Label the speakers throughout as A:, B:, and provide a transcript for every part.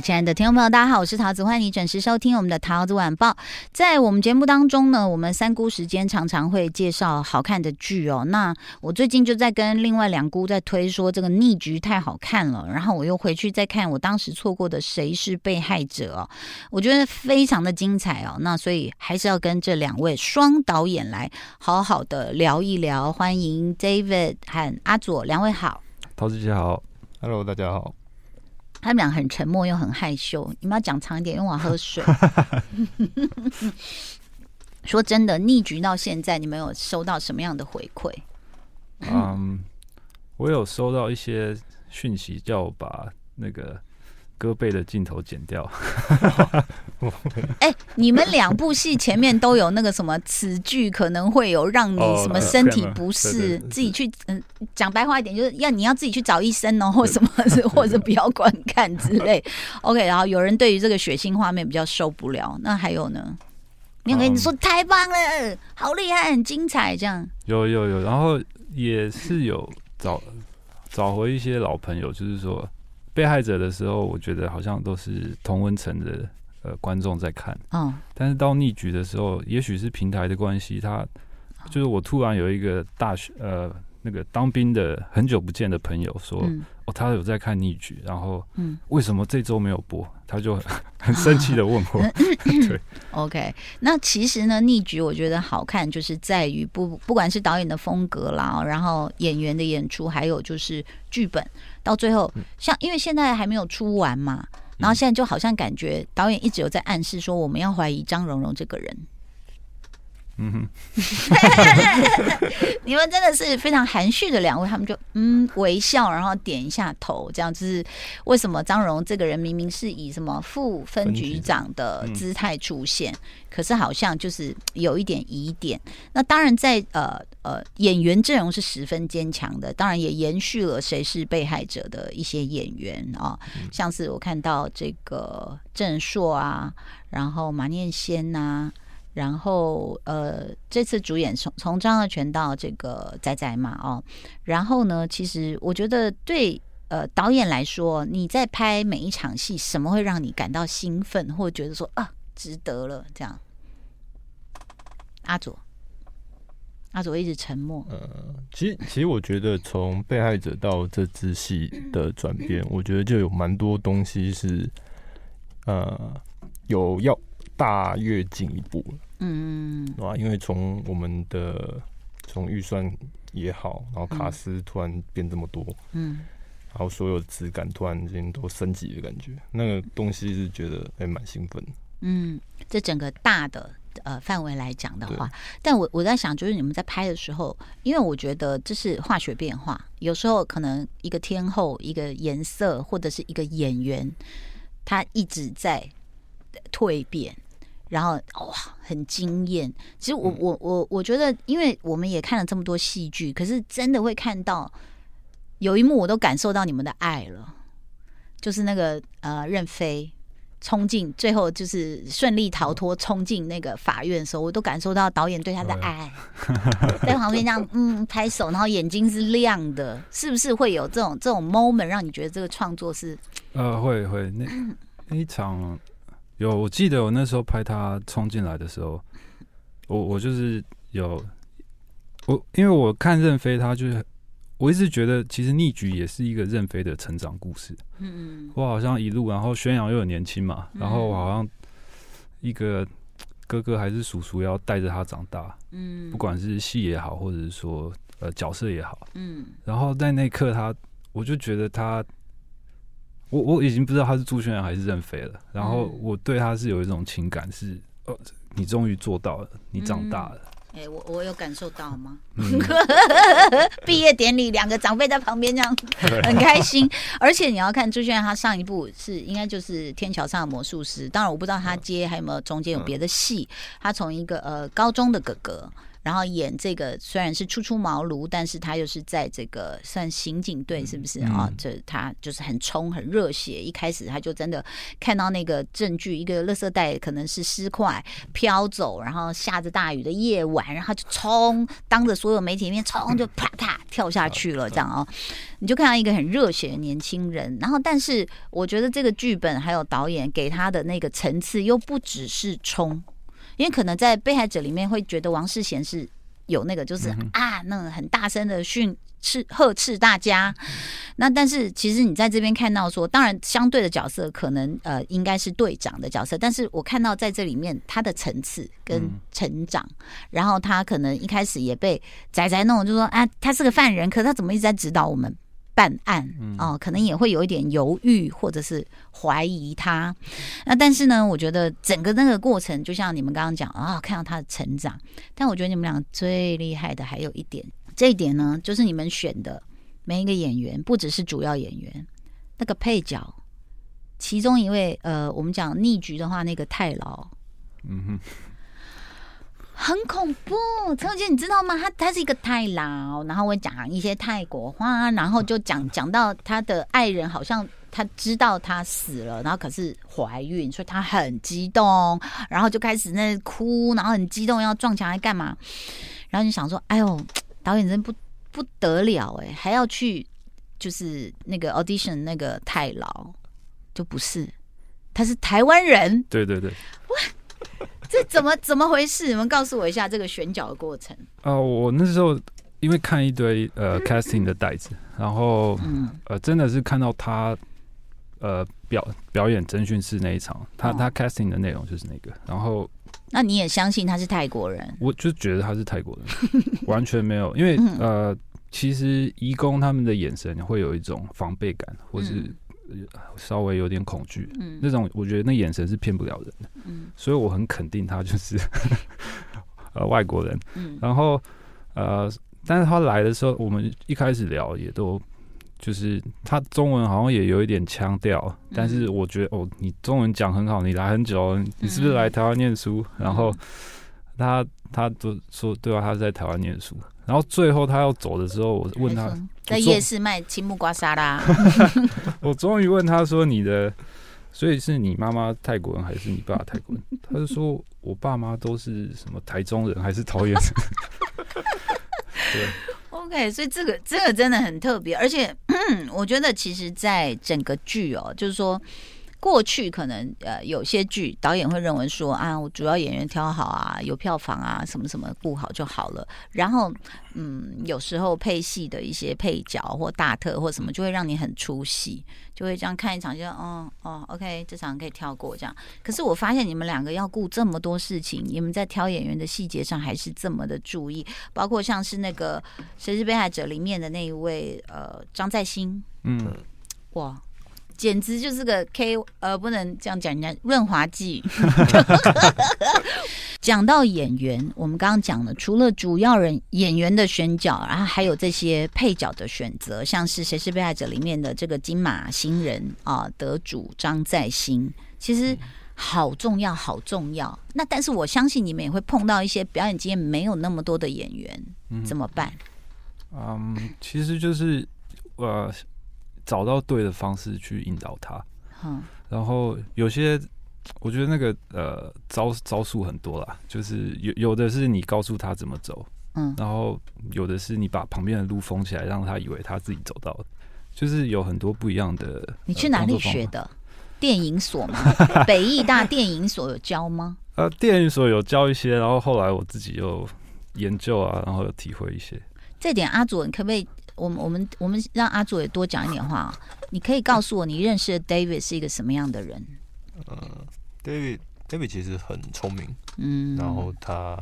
A: 亲爱的听众朋友，大家好，我是桃子，欢迎你准时收听我们的桃子晚报。在我们节目当中呢，我们三姑时间常常会介绍好看的剧哦。那我最近就在跟另外两姑在推说这个逆局太好看了，然后我又回去再看我当时错过的谁是被害者哦，我觉得非常的精彩哦。那所以还是要跟这两位双导演来好好的聊一聊。欢迎 David 和阿左两位好，
B: 桃子姐好，Hello 大家好。
A: 他们俩很沉默又很害羞，你们要讲长一点，因为我要喝水。说真的，逆局到现在，你们有收到什么样的回馈？
B: 嗯，我有收到一些讯息，叫我把那个。胳膊的镜头剪掉。
A: 哎，你们两部戏前面都有那个什么，此剧可能会有让你什么身体不适，自己去嗯，讲白话一点，就是要你要自己去找医生哦，或什么，或者不要观看之类。OK，然后有人对于这个血腥画面比较受不了，那还有呢？你有跟你说太棒了，好厉害，很精彩，这样。
B: 有有有，然后也是有找找回一些老朋友，就是说。被害者的时候，我觉得好像都是同温层的呃观众在看，嗯，但是到逆局的时候，也许是平台的关系，他就是我突然有一个大学呃那个当兵的很久不见的朋友说，嗯、哦，他有在看逆局，然后嗯，为什么这周没有播？他就 很生气的问我，啊、对
A: ，OK，那其实呢，逆局我觉得好看，就是在于不不管是导演的风格啦，然后演员的演出，还有就是剧本。到最后，像因为现在还没有出完嘛，然后现在就好像感觉导演一直有在暗示说，我们要怀疑张荣荣这个人。嗯哼，你们真的是非常含蓄的两位，他们就嗯微笑，然后点一下头，这样就是。为什么张荣这个人明明是以什么副分局长的姿态出现，嗯、可是好像就是有一点疑点？那当然在呃呃演员阵容是十分坚强的，当然也延续了谁是被害者的一些演员啊，嗯、像是我看到这个郑硕啊，然后马念先呐、啊。然后，呃，这次主演从从张二泉到这个仔仔嘛，哦，然后呢，其实我觉得对呃导演来说，你在拍每一场戏，什么会让你感到兴奋，或觉得说啊，值得了这样？阿佐，阿佐一直沉默。
C: 呃，其实其实我觉得从被害者到这支戏的转变，我觉得就有蛮多东西是呃有要大跃进一步了。嗯，啊，因为从我们的从预算也好，然后卡斯突然变这么多，嗯，然后所有质感突然间都升级的感觉，那个东西是觉得还蛮兴奋。
A: 嗯，这整个大的呃范围来讲的
C: 话，
A: 但我我在想，就是你们在拍的时候，因为我觉得这是化学变化，有时候可能一个天后、一个颜色或者是一个演员，他一直在蜕变。然后哇，很惊艳。其实我我我我觉得，因为我们也看了这么多戏剧，可是真的会看到有一幕，我都感受到你们的爱了。就是那个呃，任飞冲进，最后就是顺利逃脱，冲进那个法院的时候，我都感受到导演对他的爱，在旁边这样嗯拍手，然后眼睛是亮的，是不是会有这种这种 moment 让你觉得这个创作是？呃，
B: 会会那那一场。有，我记得我那时候拍他冲进来的时候，我我就是有我，因为我看任飞，他就是我一直觉得其实逆局也是一个任飞的成长故事。嗯，我好像一路，然后宣扬又很年轻嘛，然后好像一个哥哥还是叔叔要带着他长大。嗯，不管是戏也好，或者是说呃角色也好。嗯，然后在那一刻他，我就觉得他。我我已经不知道他是朱轩还是任飞了，然后我对他是有一种情感是，是哦，你终于做到了，你长大了。
A: 哎、我我有感受到吗？毕、嗯、业典礼两个长辈在旁边这样很开心，而且你要看朱轩他上一部是应该就是《天桥上的魔术师》，当然我不知道他接还有没有中间有别的戏。他从一个呃高中的哥哥。然后演这个虽然是初出茅庐，但是他又是在这个算刑警队，是不是啊？这、嗯、他就是很冲、很热血。一开始他就真的看到那个证据，一个垃圾袋可能是尸块飘走，然后下着大雨的夜晚，然后他就冲，当着所有媒体面冲，就啪啪跳下去了，这样啊。你就看到一个很热血的年轻人，然后但是我觉得这个剧本还有导演给他的那个层次又不只是冲。因为可能在被害者里面会觉得王世贤是有那个，就是啊，那个很大声的训斥呵斥大家。那但是其实你在这边看到说，当然相对的角色可能呃应该是队长的角色，但是我看到在这里面他的层次跟成长，然后他可能一开始也被仔仔弄，就说啊，他是个犯人，可是他怎么一直在指导我们？办案哦、呃，可能也会有一点犹豫，或者是怀疑他。那但是呢，我觉得整个那个过程，就像你们刚刚讲啊，看到他的成长。但我觉得你们俩最厉害的还有一点，这一点呢，就是你们选的每一个演员，不只是主要演员，那个配角，其中一位呃，我们讲逆局的话，那个太牢，嗯哼。很恐怖，陈友杰，你知道吗？他他是一个太老，然后会讲一些泰国话，然后就讲讲到他的爱人好像他知道他死了，然后可是怀孕，所以他很激动，然后就开始那哭，然后很激动要撞墙来干嘛？然后你想说，哎呦，导演真不不得了哎，还要去就是那个 audition 那个太老，就不是，他是台湾人，
B: 对对对，
A: 哇。这怎么怎么回事？你们告诉我一下这个选角的过程。
B: 啊、呃，我那时候因为看一堆呃 casting 的袋子，然后、嗯、呃真的是看到他呃表表演征讯室那一场，他、哦、他 casting 的内容就是那个。然后
A: 那你也相信他是泰国人？
B: 我就觉得他是泰国人，完全没有，因为呃其实移工他们的眼神会有一种防备感，或是。稍微有点恐惧，嗯，那种我觉得那眼神是骗不了人的，嗯，所以我很肯定他就是 呃外国人，嗯，然后呃，但是他来的时候，我们一开始聊也都就是他中文好像也有一点腔调，嗯，但是我觉得哦，你中文讲很好，你来很久，你是不是来台湾念书？嗯，然后他他都说对啊，他是在台湾念书。然后最后他要走的时候，我问他
A: 在夜市卖青木瓜沙拉。
B: 我终于问他说：“你的，所以是你妈妈泰国人还是你爸泰国人？”他就说：“我爸妈都是什么台中人还是桃园人。”对
A: ，OK，所以这个这个真的很特别，而且 我觉得其实，在整个剧哦，就是说。过去可能呃有些剧导演会认为说啊，我主要演员挑好啊，有票房啊，什么什么顾好就好了。然后嗯，有时候配戏的一些配角或大特或什么，就会让你很出戏，就会这样看一场就哦哦，OK，这场可以跳过这样。可是我发现你们两个要顾这么多事情，你们在挑演员的细节上还是这么的注意，包括像是那个《谁是被害者》里面的那一位呃张在兴，嗯，哇。简直就是个 K，呃，不能这样讲人家润滑剂。讲到演员，我们刚刚讲了，除了主要人演员的选角，然后还有这些配角的选择，像是《谁是被害者》里面的这个金马新人啊得主张在兴，其实好重要，好重要。那但是我相信你们也会碰到一些表演经验没有那么多的演员，怎么办？
B: 嗯，其实就是呃。找到对的方式去引导他，嗯，然后有些我觉得那个呃招招数很多啦，就是有有的是你告诉他怎么走，嗯，然后有的是你把旁边的路封起来，让他以为他自己走到了，就是有很多不一样的。
A: 你去哪里学的？电影所吗？北艺大电影所有教吗？
B: 呃，电影所有教一些，然后后来我自己又研究啊，然后有体会一些。
A: 这点阿祖，你可不可以？我们我们我们让阿祖也多讲一点话。啊你可以告诉我，你认识的 David 是一个什么样的人？
C: 嗯，David David 其实很聪明，嗯，然后他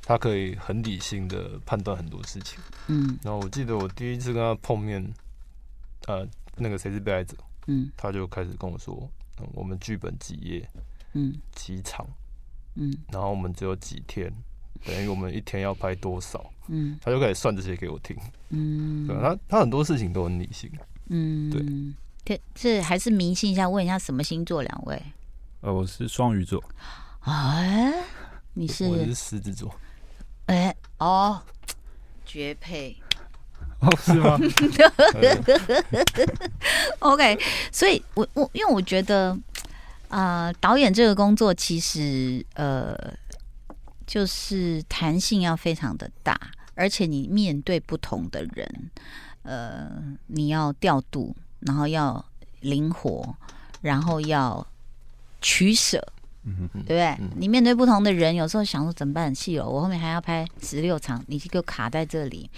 C: 他可以很理性的判断很多事情，嗯。然后我记得我第一次跟他碰面，呃，那个谁是被害者？嗯，他就开始跟我说，嗯，我们剧本几页，嗯，几场，嗯，然后我们只有几天。等于我们一天要拍多少？嗯，他就开始算这些给我听。嗯，对，他他很多事情都很理性。嗯，
A: 对。这这还是迷信一下，问一下什么星座？两位？
B: 呃，我是双鱼座。
A: 哎，你是？
C: 我是狮子座。
A: 哎哦，绝配
B: 哦，是吗？
A: OK，所以我我因为我觉得啊、呃，导演这个工作其实呃，就是弹性要非常的大，而且你面对不同的人，呃，你要调度，然后要灵活，然后要取舍。嗯对不对？嗯、你面对不同的人，有时候想说怎么办？戏哦，我后面还要拍十六场，你给我卡在这里。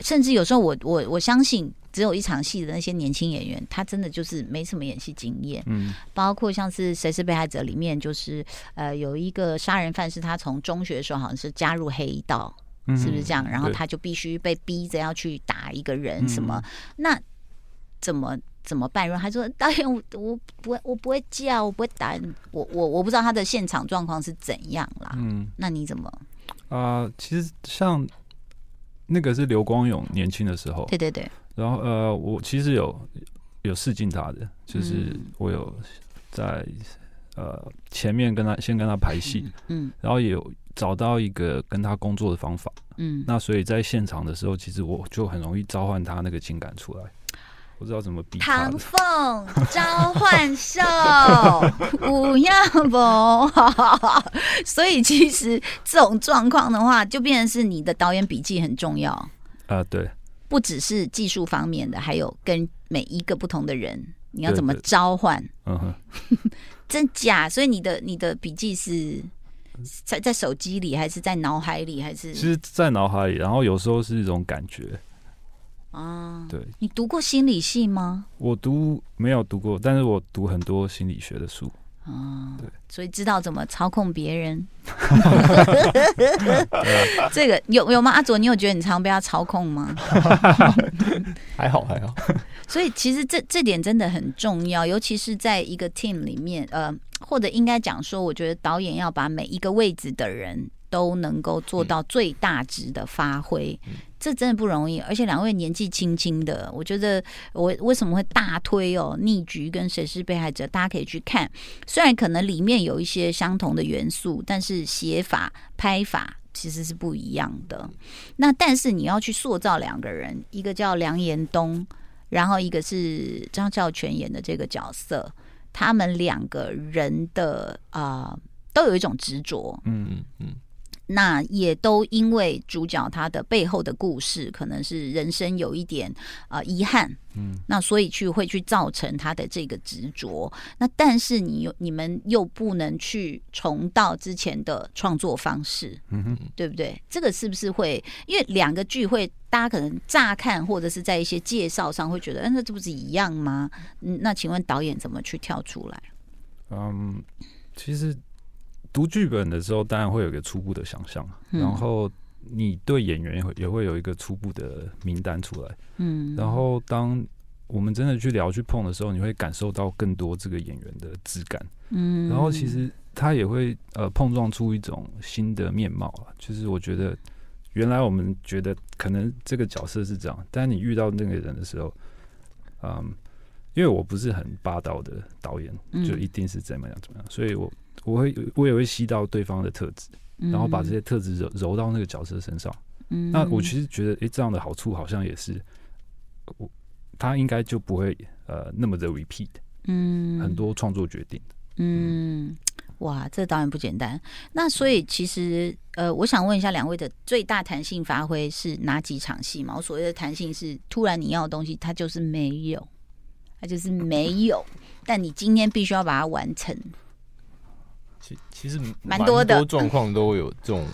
A: 甚至有时候我，我我我相信，只有一场戏的那些年轻演员，他真的就是没什么演戏经验。嗯，包括像是《谁是被害者》里面，就是呃，有一个杀人犯是他从中学的时候好像是加入黑道，嗯、是不是这样？然后他就必须被逼着要去打一个人，什么？嗯、那怎么？怎么办？然后他说：“导演，我我不会，我不会叫，我不会打。我我我不知道他的现场状况是怎样啦。嗯，那你怎么？
B: 啊、呃，其实像那个是刘光勇年轻的时候，
A: 对对对。
B: 然后呃，我其实有有试镜他的，就是我有在呃前面跟他先跟他排戏，嗯，然后也有找到一个跟他工作的方法，嗯，那所以在现场的时候，其实我就很容易召唤他那个情感出来。”不知道怎么比。
A: 唐凤召唤兽，不要不，所以其实这种状况的话，就变成是你的导演笔记很重要啊、
B: 呃。对，
A: 不只是技术方面的，还有跟每一个不同的人，你要怎么召唤？嗯哼，真假？所以你的你的笔记是在在手机里，还是在脑海里，还是？
B: 其实，在脑海里，然后有时候是一种感觉。
A: 啊，
B: 对，
A: 你读过心理系吗？
B: 我读没有读过，但是我读很多心理学的书。
A: 啊，对，所以知道怎么操控别人。这个有有吗？阿卓，你有觉得你常被他操控吗？
C: 还好还好。
A: 所以其实这这点真的很重要，尤其是在一个 team 里面，呃，或者应该讲说，我觉得导演要把每一个位置的人都能够做到最大值的发挥。嗯这真的不容易，而且两位年纪轻轻的，我觉得我为什么会大推哦？逆局跟谁是被害者，大家可以去看。虽然可能里面有一些相同的元素，但是写法、拍法其实是不一样的。那但是你要去塑造两个人，一个叫梁延东，然后一个是张孝全演的这个角色，他们两个人的啊、呃，都有一种执着。嗯嗯嗯。那也都因为主角他的背后的故事，可能是人生有一点呃遗憾，嗯，那所以去会去造成他的这个执着。那但是你又你们又不能去重蹈之前的创作方式，嗯哼，对不对？这个是不是会因为两个剧会大家可能乍看或者是在一些介绍上会觉得，嗯，那这不是一样吗？嗯，那请问导演怎么去跳出来？
B: 嗯，其实。读剧本的时候，当然会有一个初步的想象，嗯、然后你对演员也会也会有一个初步的名单出来，嗯，然后当我们真的去聊去碰的时候，你会感受到更多这个演员的质感，嗯，然后其实他也会呃碰撞出一种新的面貌啊，就是我觉得原来我们觉得可能这个角色是这样，但你遇到那个人的时候，嗯，因为我不是很霸道的导演，就一定是怎么样怎么样，所以我。我会，我也会吸到对方的特质，然后把这些特质揉揉到那个角色身上。嗯，那我其实觉得，诶，这样的好处好像也是，我他应该就不会呃那么的 repeat。嗯，很多创作决定。
A: 嗯，哇，这导演不简单。那所以其实呃，我想问一下两位的最大弹性发挥是哪几场戏嘛？我所谓的弹性是，突然你要的东西，它就是没有，它就是没有，但你今天必须要把它完成。
C: 其其实蛮多的状况都会有这种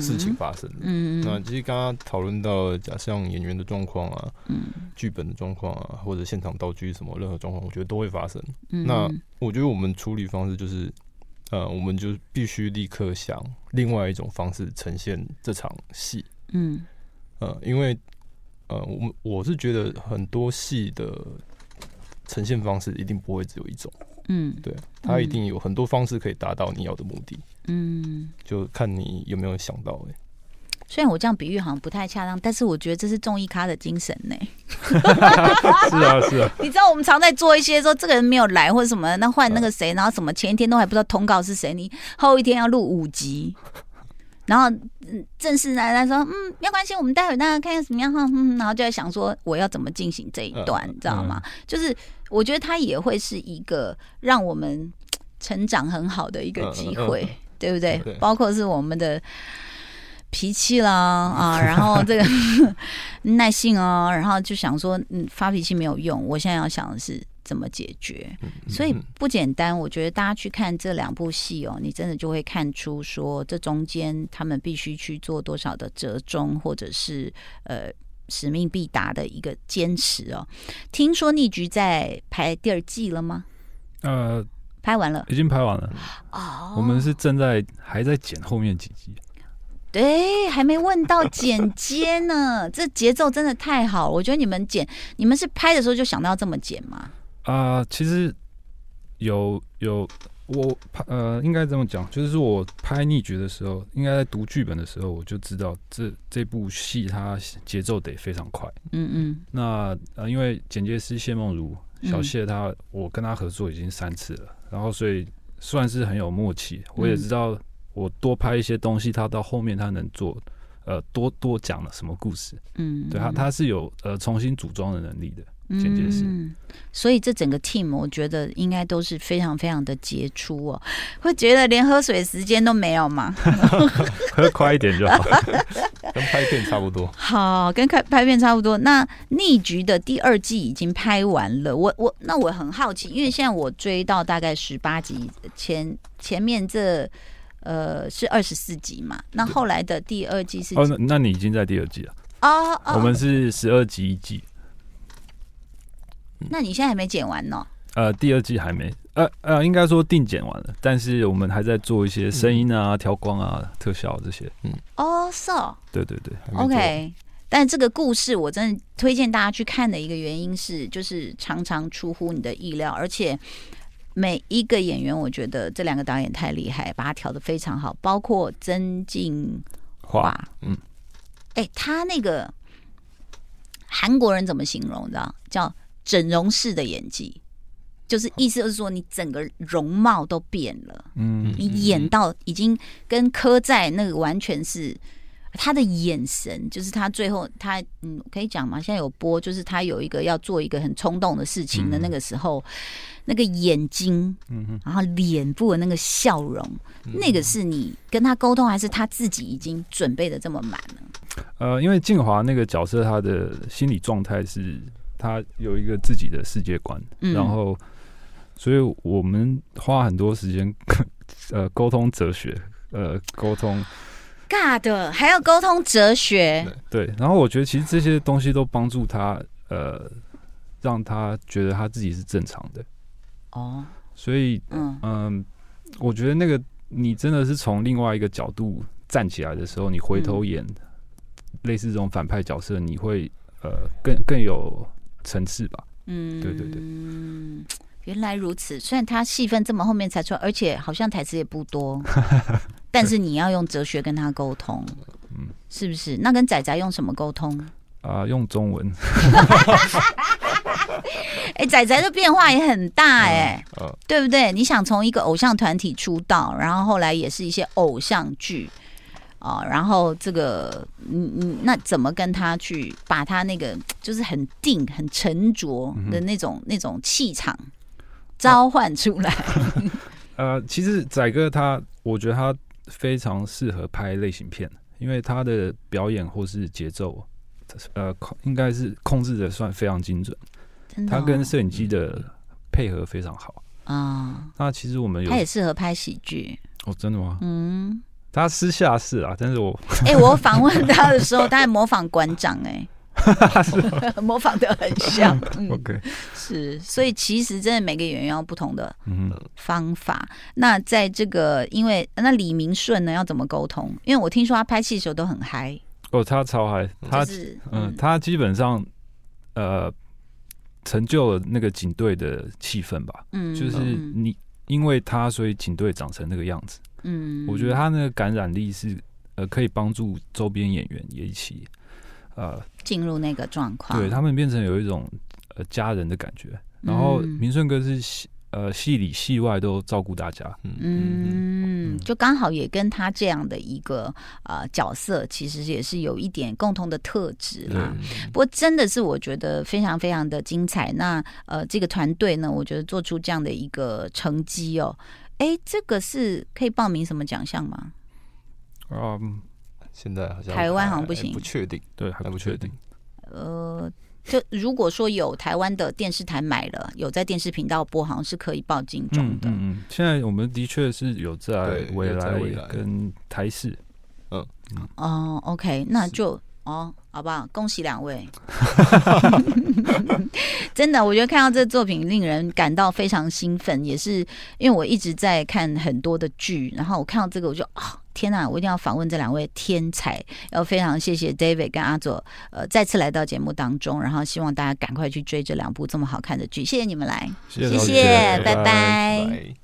C: 事情发生的。嗯，那其实刚刚讨论到，假像演员的状况啊，嗯，剧本的状况啊，或者现场道具什么任何状况，我觉得都会发生。那我觉得我们处理方式就是，呃，我们就必须立刻想另外一种方式呈现这场戏。嗯，呃，因为呃，我我是觉得很多戏的呈现方式一定不会只有一种。嗯，对，他一定有很多方式可以达到你要的目的。嗯，就看你有没有想到哎、欸。
A: 虽然我这样比喻好像不太恰当，但是我觉得这是综艺咖的精神呢、欸。
B: 是啊，是啊。
A: 你知道我们常在做一些说这个人没有来或者什么，那换那个谁，然后什么前一天都还不知道通告是谁，你后一天要录五集，然后嗯，正式来来说，嗯，没关系，我们待会大家看看怎么样哈，嗯，然后就在想说我要怎么进行这一段，你知道吗？就是我觉得它也会是一个让我们成长很好的一个机会，对不对？包括是我们的。脾气啦啊，然后这个 耐性哦，然后就想说，嗯，发脾气没有用。我现在要想的是怎么解决，所以不简单。我觉得大家去看这两部戏哦，你真的就会看出说，这中间他们必须去做多少的折中，或者是呃使命必达的一个坚持哦。听说逆局在拍第二季了吗？呃，拍完了，
B: 已经拍完了。哦，我们是正在还在剪后面几集。
A: 对，还没问到剪接呢，这节奏真的太好。我觉得你们剪，你们是拍的时候就想到要这么剪吗？
B: 啊、呃，其实有有我拍呃，应该这么讲，就是我拍逆局的时候，应该在读剧本的时候，我就知道这这部戏它节奏得非常快。嗯嗯。那呃，因为剪接师谢梦如小谢他，嗯、我跟他合作已经三次了，然后所以算是很有默契。我也知道。嗯我多拍一些东西，他到后面他能做，呃，多多讲了什么故事？嗯，对他他是有呃重新组装的能力的，剪接师。嗯，
A: 所以这整个 team 我觉得应该都是非常非常的杰出哦。会觉得连喝水时间都没有吗？
B: 喝快一点就好，
C: 跟拍片差不多。
A: 好，跟开拍片差不多。那逆局的第二季已经拍完了，我我那我很好奇，因为现在我追到大概十八集前前面这。呃，是二十四集嘛？那后来的第二季是？
B: 哦，那那你已经在第二季了哦。哦，我们是十二集一季。
A: 那你现在还没剪完呢？
B: 呃，第二季还没，呃呃，应该说定剪完了，但是我们还在做一些声音啊、调、嗯、光啊、特效这些。嗯，
A: 哦，so，
B: 对对对
A: ，OK。但这个故事我真的推荐大家去看的一个原因是，就是常常出乎你的意料，而且。每一个演员，我觉得这两个导演太厉害，把他调的非常好，包括曾静华，嗯，哎，他那个韩国人怎么形容？的叫整容式的演技，就是意思就是说你整个容貌都变了，嗯，你演到已经跟柯在那个完全是。他的眼神，就是他最后他嗯，可以讲吗？现在有播，就是他有一个要做一个很冲动的事情的那个时候，嗯、那个眼睛，嗯，然后脸部的那个笑容，嗯、那个是你跟他沟通，还是他自己已经准备的这么满了？
B: 呃，因为静华那个角色，他的心理状态是他有一个自己的世界观，嗯、然后，所以我们花很多时间，呃，沟通哲学，呃，沟通。
A: 尬的，还要沟通哲学。
B: 对，然后我觉得其实这些东西都帮助他，呃，让他觉得他自己是正常的。哦，所以，嗯嗯、呃，我觉得那个你真的是从另外一个角度站起来的时候，你回头演类似这种反派角色，你会呃更更有层次吧？嗯，对对对。
A: 原来如此，虽然他戏份这么后面才出来，而且好像台词也不多，但是你要用哲学跟他沟通，嗯，是不是？那跟仔仔用什么沟通？
B: 啊、呃，用中文。
A: 哎、欸，仔仔的变化也很大哎、欸，嗯嗯、对不对？你想从一个偶像团体出道，然后后来也是一些偶像剧。哦，然后这个，嗯嗯，那怎么跟他去把他那个就是很定、很沉着的那种、嗯、那种气场召唤出来？
B: 呃，其实仔哥他，我觉得他非常适合拍类型片，因为他的表演或是节奏，呃，应该是控制的算非常精准。他跟摄影机的配合非常好啊。嗯、那其实我们有
A: 他也适合拍喜剧
B: 哦，真的吗？嗯。他私下是啊，但是我
A: 哎、欸，我访问他的时候，他还模仿馆长哎、欸，模仿的很像。嗯、OK，是，所以其实真的每个演员要不同的方法。嗯、那在这个，因为那李明顺呢要怎么沟通？因为我听说他拍戏的时候都很嗨。
B: 哦，他超嗨，他、就是、嗯，他基本上呃成就了那个警队的气氛吧。嗯，就是你因为他，所以警队长成那个样子。嗯，我觉得他那个感染力是呃，可以帮助周边演员也一起呃
A: 进入那个状况，
B: 对他们变成有一种呃家人的感觉。然后明顺哥是呃戏里戏外都照顾大家。
A: 嗯，就刚好也跟他这样的一个呃角色，其实也是有一点共同的特质啦。不过真的是我觉得非常非常的精彩。那呃这个团队呢，我觉得做出这样的一个成绩哦，哎，这个是可以报名什么奖项吗？
B: 嗯，
C: 现在好像
A: 台湾好像不行，
C: 不确定，
B: 对，还不确定。
A: 呃。就如果说有台湾的电视台买了，有在电视频道播，好像是可以报金钟的。
B: 嗯嗯，现在我们的确是有在未来跟台视。嗯嗯。
A: 哦，OK，那就哦，好不好？恭喜两位。真的，我觉得看到这作品令人感到非常兴奋，也是因为我一直在看很多的剧，然后我看到这个我就啊。天呐，我一定要访问这两位天才！要非常谢谢 David 跟阿佐，呃，再次来到节目当中，然后希望大家赶快去追这两部这么好看的剧。谢谢你们来，谢谢，谢谢拜拜。拜拜。